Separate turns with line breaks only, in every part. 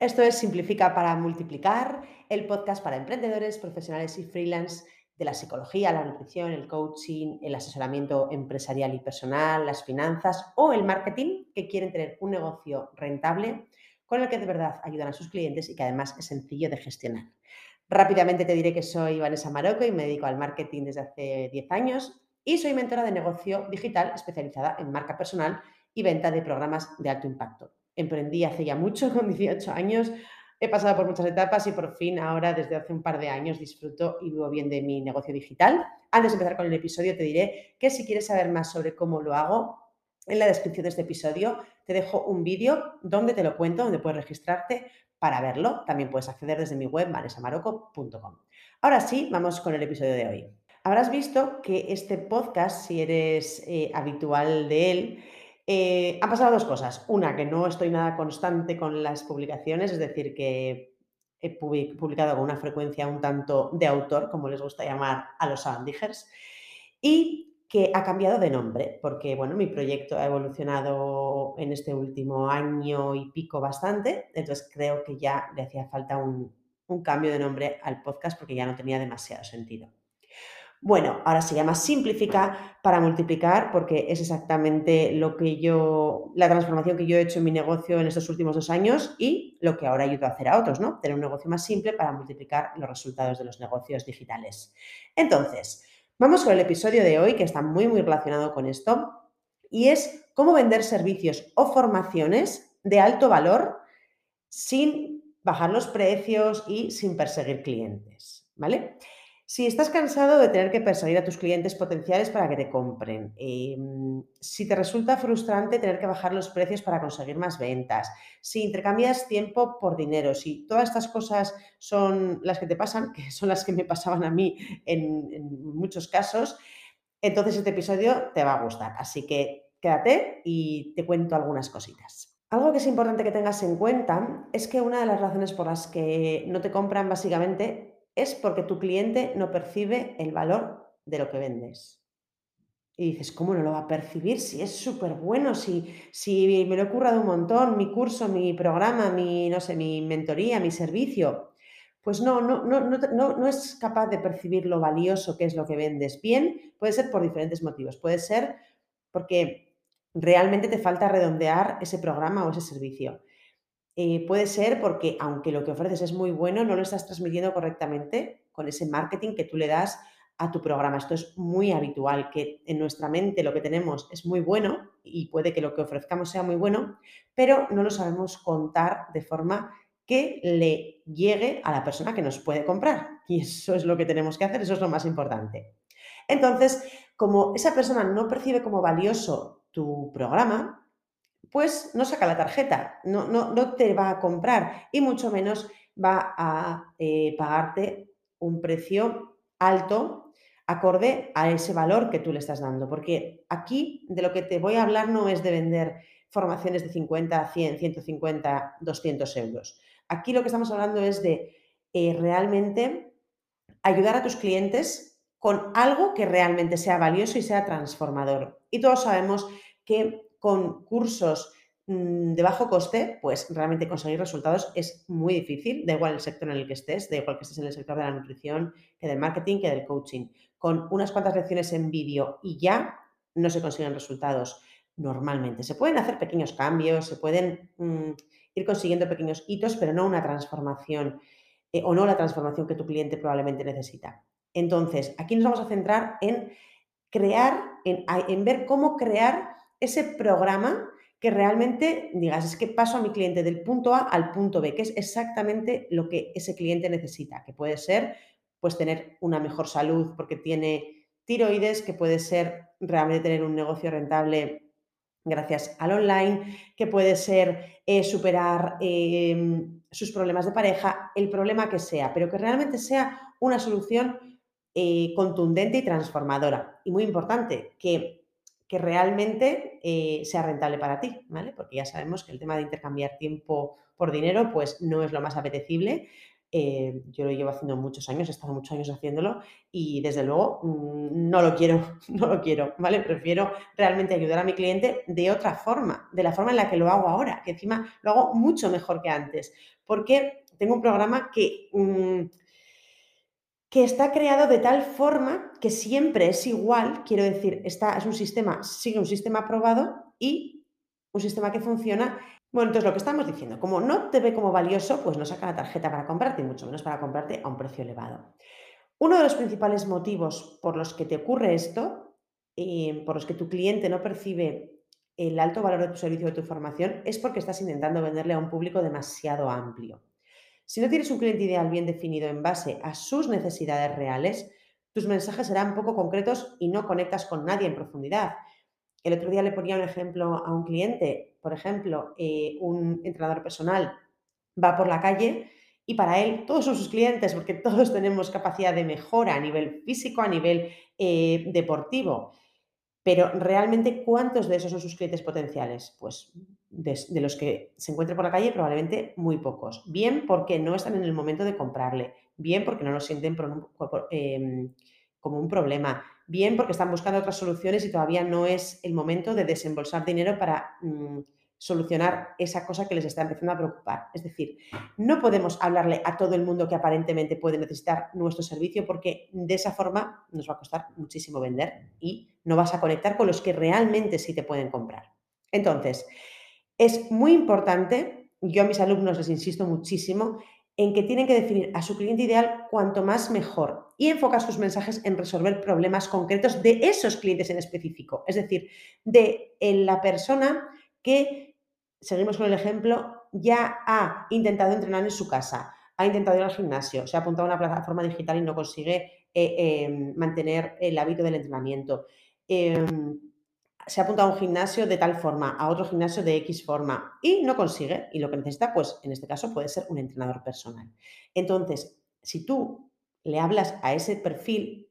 Esto es Simplifica para Multiplicar, el podcast para emprendedores, profesionales y freelance de la psicología, la nutrición, el coaching, el asesoramiento empresarial y personal, las finanzas o el marketing que quieren tener un negocio rentable con el que de verdad ayudan a sus clientes y que además es sencillo de gestionar. Rápidamente te diré que soy Vanessa Maroco y me dedico al marketing desde hace 10 años y soy mentora de negocio digital especializada en marca personal y venta de programas de alto impacto emprendí hace ya mucho, con 18 años. He pasado por muchas etapas y por fin ahora, desde hace un par de años, disfruto y vivo bien de mi negocio digital. Antes de empezar con el episodio, te diré que si quieres saber más sobre cómo lo hago, en la descripción de este episodio te dejo un vídeo donde te lo cuento, donde puedes registrarte para verlo. También puedes acceder desde mi web, vanesamaroco.com. Ahora sí, vamos con el episodio de hoy. Habrás visto que este podcast, si eres eh, habitual de él, eh, pasado dos cosas. Una, que no estoy nada constante con las publicaciones, es decir, que he publicado con una frecuencia un tanto de autor, como les gusta llamar a los Sandingers, y que ha cambiado de nombre, porque bueno, mi proyecto ha evolucionado en este último año y pico bastante, entonces creo que ya le hacía falta un cambio de nombre al podcast porque ya no tenía demasiado sentido. Bueno, ahora se llama simplifica para multiplicar porque es exactamente lo que yo, la transformación que yo he hecho en mi negocio en estos últimos dos años y lo que ahora ayudo a hacer a otros, ¿no? Tener un negocio más simple para multiplicar los resultados de los negocios digitales. Entonces, vamos con el episodio de hoy que está muy, muy relacionado con esto y es cómo vender servicios o formaciones de alto valor sin bajar los precios y sin perseguir clientes, ¿vale? Si estás cansado de tener que perseguir a tus clientes potenciales para que te compren, em, si te resulta frustrante tener que bajar los precios para conseguir más ventas, si intercambias tiempo por dinero, si todas estas cosas son las que te pasan, que son las que me pasaban a mí en, en muchos casos, entonces este episodio te va a gustar. Así que quédate y te cuento algunas cositas. Algo que es importante que tengas en cuenta es que una de las razones por las que no te compran básicamente es porque tu cliente no percibe el valor de lo que vendes. Y dices, ¿cómo no lo va a percibir si es súper bueno, si, si me lo he currado un montón, mi curso, mi programa, mi, no sé, mi mentoría, mi servicio? Pues no, no, no, no, no es capaz de percibir lo valioso que es lo que vendes. Bien, puede ser por diferentes motivos. Puede ser porque realmente te falta redondear ese programa o ese servicio. Eh, puede ser porque, aunque lo que ofreces es muy bueno, no lo estás transmitiendo correctamente con ese marketing que tú le das a tu programa. Esto es muy habitual, que en nuestra mente lo que tenemos es muy bueno y puede que lo que ofrezcamos sea muy bueno, pero no lo sabemos contar de forma que le llegue a la persona que nos puede comprar. Y eso es lo que tenemos que hacer, eso es lo más importante. Entonces, como esa persona no percibe como valioso tu programa, pues no saca la tarjeta, no, no, no te va a comprar y mucho menos va a eh, pagarte un precio alto acorde a ese valor que tú le estás dando. Porque aquí de lo que te voy a hablar no es de vender formaciones de 50, 100, 150, 200 euros. Aquí lo que estamos hablando es de eh, realmente ayudar a tus clientes con algo que realmente sea valioso y sea transformador. Y todos sabemos que con cursos mm, de bajo coste, pues realmente conseguir resultados es muy difícil, da igual el sector en el que estés, da igual que estés en el sector de la nutrición, que del marketing, que del coaching. Con unas cuantas lecciones en vídeo y ya no se consiguen resultados normalmente. Se pueden hacer pequeños cambios, se pueden mm, ir consiguiendo pequeños hitos, pero no una transformación eh, o no la transformación que tu cliente probablemente necesita. Entonces, aquí nos vamos a centrar en crear, en ver cómo crear ese programa que realmente digas, es que paso a mi cliente del punto A al punto B, que es exactamente lo que ese cliente necesita, que puede ser pues tener una mejor salud porque tiene tiroides, que puede ser realmente tener un negocio rentable gracias al online, que puede ser eh, superar em, sus problemas de pareja, el problema que sea, pero que realmente sea una solución eh, contundente y transformadora. Y muy importante, que que realmente eh, sea rentable para ti, ¿vale? Porque ya sabemos que el tema de intercambiar tiempo por dinero, pues no es lo más apetecible. eh, yo lo llevo haciendo muchos años, he estado muchos años haciéndolo y desde luego mm, no lo quiero, no lo quiero, ¿vale? Prefiero realmente ayudar a mi cliente de otra forma, de la forma en la que lo hago ahora, que encima lo hago mucho mejor que antes, porque tengo un programa que... Mm, que está creado de tal forma que siempre es igual, quiero decir, está, es un sistema, sigue un sistema aprobado y un sistema que funciona. Bueno, entonces lo que estamos diciendo, como no te ve como valioso, pues no saca la tarjeta para comprarte, y mucho menos para comprarte a un precio elevado. Uno de los principales motivos por los que te ocurre esto, eh, por los que tu cliente no percibe el alto valor de tu servicio o de tu formación, es porque estás intentando venderle a un público demasiado amplio. Si no tienes un cliente ideal bien definido en base a sus necesidades reales, tus mensajes serán poco concretos y no conectas con nadie en profundidad. El otro día le ponía un ejemplo a un cliente, por ejemplo, eh, un entrenador personal va por la calle y para él todos son sus clientes porque todos tenemos capacidad de mejora a nivel físico, a nivel eh, deportivo. Pero realmente, ¿cuántos de esos son sus clientes potenciales? Pues de, los que se encuentren por la calle, probablemente muy pocos. Bien porque no están en el momento de comprarle, bien porque no lo sienten em, como un problema, bien porque están buscando otras soluciones y todavía no es el momento de desembolsar dinero para mm, solucionar esa cosa que les está empezando a preocupar. Es decir, no podemos hablarle a todo el mundo que aparentemente puede necesitar nuestro servicio porque de esa forma nos va a costar muchísimo vender y no vas a conectar con los que realmente sí te pueden comprar. Entonces, es muy importante, yo a mis alumnos les insisto muchísimo, en que tienen que definir a su cliente ideal cuanto más mejor y enfocar sus mensajes en resolver problemas concretos de esos clientes en específico. Es decir, de la persona que, seguimos con el ejemplo, ya ha intentado entrenar en su casa, ha intentado ir al gimnasio, se ha apuntado a una plataforma digital y no consigue eh, em, mantener el hábito del entrenamiento. Em, se ha apuntado a un gimnasio de tal forma, a otro gimnasio de X forma y no consigue y lo que necesita, pues en este caso puede ser un entrenador personal. Entonces, si tú le hablas a ese perfil,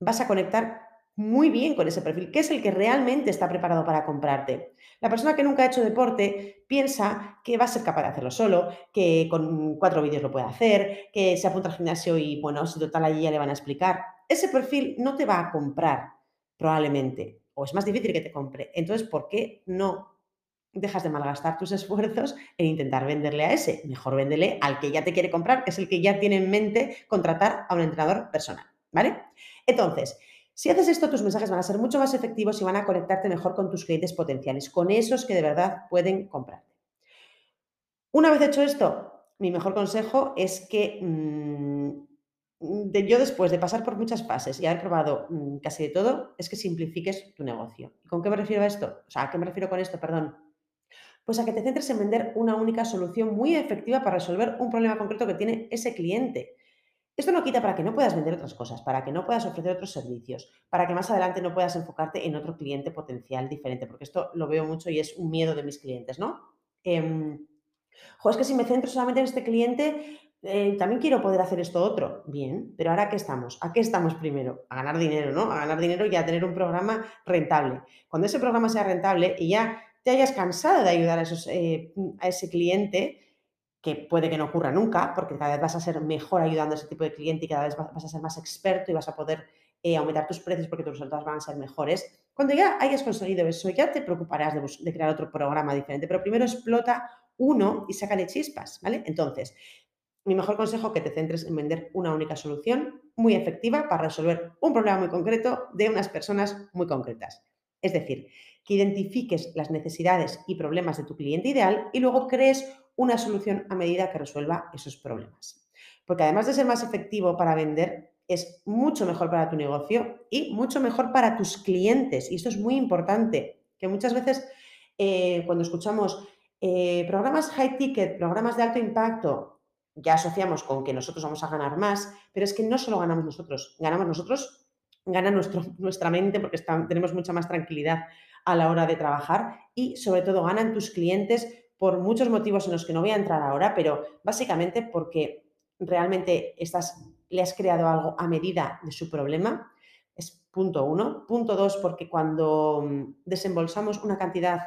vas a conectar muy bien con ese perfil, que es el que realmente está preparado para comprarte. La persona que nunca ha hecho deporte piensa que va a ser capaz de hacerlo solo, que con cuatro vídeos lo puede hacer, que se apunta al gimnasio y bueno, si total allí ya le van a explicar. Ese perfil no te va a comprar, probablemente o es más difícil que te compre. Entonces, ¿por qué no dejas de malgastar tus esfuerzos en intentar venderle a ese? Mejor véndele al que ya te quiere comprar, que es el que ya tiene en mente contratar a un entrenador personal, ¿vale? Entonces, si haces esto, tus mensajes van a ser mucho más efectivos y van a conectarte mejor con tus clientes potenciales, con esos que de verdad pueden comprarte. Una vez hecho esto, mi mejor consejo es que mm, Mm, yo después de pasar por muchas fases y haber probado mm, casi de todo, es que simplifiques tu negocio. ¿Y con qué me refiero a esto? O sea, ¿a qué me refiero con esto? Perdón. Pues a que te centres en vender una única solución muy efectiva para resolver un problema concreto que tiene ese cliente. Esto no quita para que no puedas vender otras cosas, para que no puedas ofrecer otros servicios, para que más adelante no puedas enfocarte en otro cliente potencial diferente, porque esto lo veo mucho y es un miedo de mis clientes, ¿no? Eh, es que si me centro solamente en este cliente, eh, también quiero poder hacer esto otro. Bien, pero ahora ¿qué estamos? ¿A qué estamos primero? A ganar dinero, ¿no? A ganar dinero y a tener un programa rentable. Cuando ese programa sea rentable y ya te hayas cansado de ayudar a, esos, eh, a ese cliente, que puede que no ocurra nunca, porque cada vez vas a ser mejor ayudando a ese tipo de cliente y cada vez vas a ser más experto y vas a poder eh, aumentar tus precios porque tus resultados van a ser mejores. Cuando ya hayas conseguido eso, ya te preocuparás de, de crear otro programa diferente, pero primero explota uno y sácale chispas, ¿vale? Entonces, mi mejor consejo es que te centres en vender una única solución muy efectiva para resolver un problema muy concreto de unas personas muy concretas. Es decir, que identifiques las necesidades y problemas de tu cliente ideal y luego crees una solución a medida que resuelva esos problemas. Porque además de ser más efectivo para vender, es mucho mejor para tu negocio y mucho mejor para tus clientes. Y esto es muy importante, que muchas veces eh, cuando escuchamos eh, programas high ticket, programas de alto impacto, ya asociamos con que nosotros vamos a ganar más, pero es que no solo ganamos nosotros, ganamos nosotros, gana nuestra mente porque tenemos mucha más tranquilidad a la hora de trabajar y sobre todo ganan tus clientes por muchos motivos en los que no voy a entrar ahora, pero básicamente porque realmente estás, le has creado algo a medida de su problema, es punto uno. Punto dos, porque cuando mm, desembolsamos una cantidad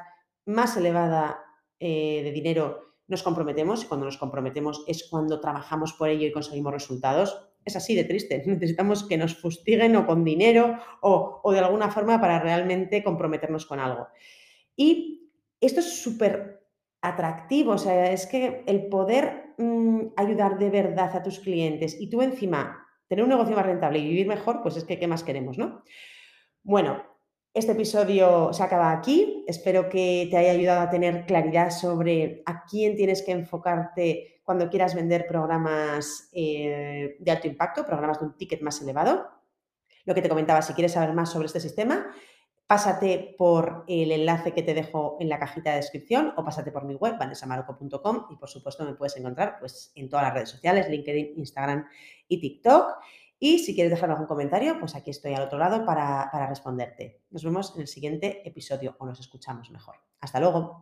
más elevada eh, de dinero nos comprometemos y cuando nos comprometemos es cuando trabajamos por ello y conseguimos resultados. Es así de triste. Necesitamos que nos fustiguen o con dinero o, o de alguna forma para realmente comprometernos con algo. Y esto es súper atractivo, o sea, es que el poder mmm, ayudar de verdad a tus clientes y tú encima tener un negocio más rentable y vivir mejor, pues es que qué más queremos, ¿no? Bueno, este episodio se acaba aquí. Espero que te haya ayudado a tener claridad sobre a quién tienes que enfocarte cuando quieras vender programas eh, de alto impacto, programas de un ticket más elevado. Lo que te comentaba, si quieres saber más sobre este sistema, pásate por el enlace que te dejo en la cajita de descripción o pásate por mi web, vanessamaroco.com y por supuesto me puedes encontrar pues, en todas las redes sociales, LinkedIn, Instagram y TikTok. Y si quieres dejar algún comentario, pues aquí estoy al otro lado para, para responderte. Nos vemos en el siguiente episodio o nos escuchamos mejor. Hasta luego.